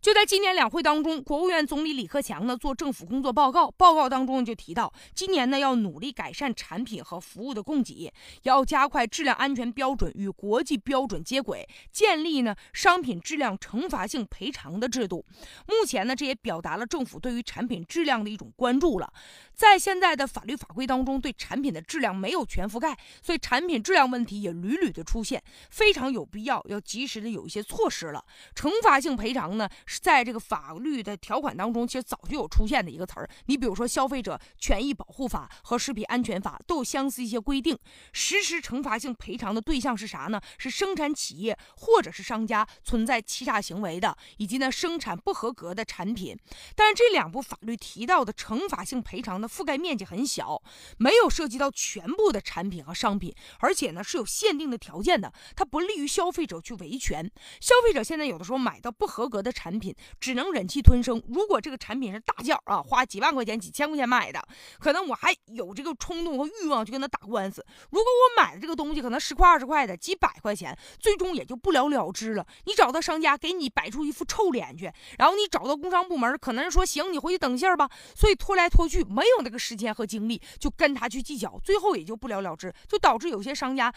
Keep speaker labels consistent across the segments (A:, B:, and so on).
A: 就在今年两会当中，国务院总理李克强呢做政府工作报告，报告当中就提到，今年呢要努力改善产品和服务的供给，要加快质量安全标准与国际标准接轨，建立呢商品质量惩罚性赔偿的制度。目前呢，这也表达了政府对于产品质量的一种关注了。在现在的法律法规当中，对产品的质量没有全覆盖，所以产品质量问题也屡屡的出现，非常有必要要及时的有一些措施了。惩罚性赔偿呢？是在这个法律的条款当中，其实早就有出现的一个词儿。你比如说《消费者权益保护法》和《食品安全法》都有相似一些规定。实施惩罚性赔偿的对象是啥呢？是生产企业或者是商家存在欺诈行为的，以及呢生产不合格的产品。但是这两部法律提到的惩罚性赔偿的覆盖面积很小，没有涉及到全部的产品和商品，而且呢是有限定的条件的，它不利于消费者去维权。消费者现在有的时候买到不合格的产品。品只能忍气吞声。如果这个产品是大件啊，花几万块钱、几千块钱买的，可能我还有这个冲动和欲望去跟他打官司。如果我买的这个东西可能十块、二十块的，几百块钱，最终也就不了了之了。你找到商家，给你摆出一副臭脸去，然后你找到工商部门，可能说行，你回去等信儿吧。所以拖来拖去，没有那个时间和精力，就跟他去计较，最后也就不了了之，就导致有些商家，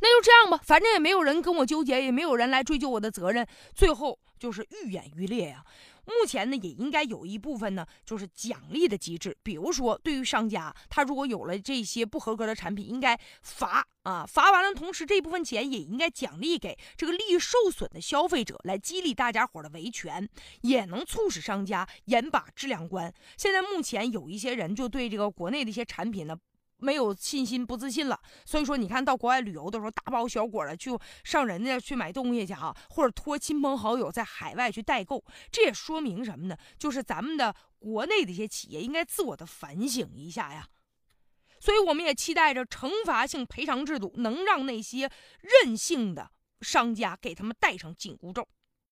A: 那就这样吧，反正也没有人跟我纠结，也没有人来追究我的责任，最后。就是愈演愈烈呀！目前呢，也应该有一部分呢，就是奖励的机制。比如说，对于商家，他如果有了这些不合格的产品，应该罚啊，罚完了，同时这部分钱也应该奖励给这个利益受损的消费者，来激励大家伙的维权，也能促使商家严把质量关。现在目前有一些人就对这个国内的一些产品呢。没有信心，不自信了。所以说，你看到国外旅游的时候，大包小裹的去上人家去买东西去啊，或者托亲朋好友在海外去代购，这也说明什么呢？就是咱们的国内的一些企业应该自我的反省一下呀。所以，我们也期待着惩罚性赔偿制度能让那些任性的商家给他们戴上紧箍咒。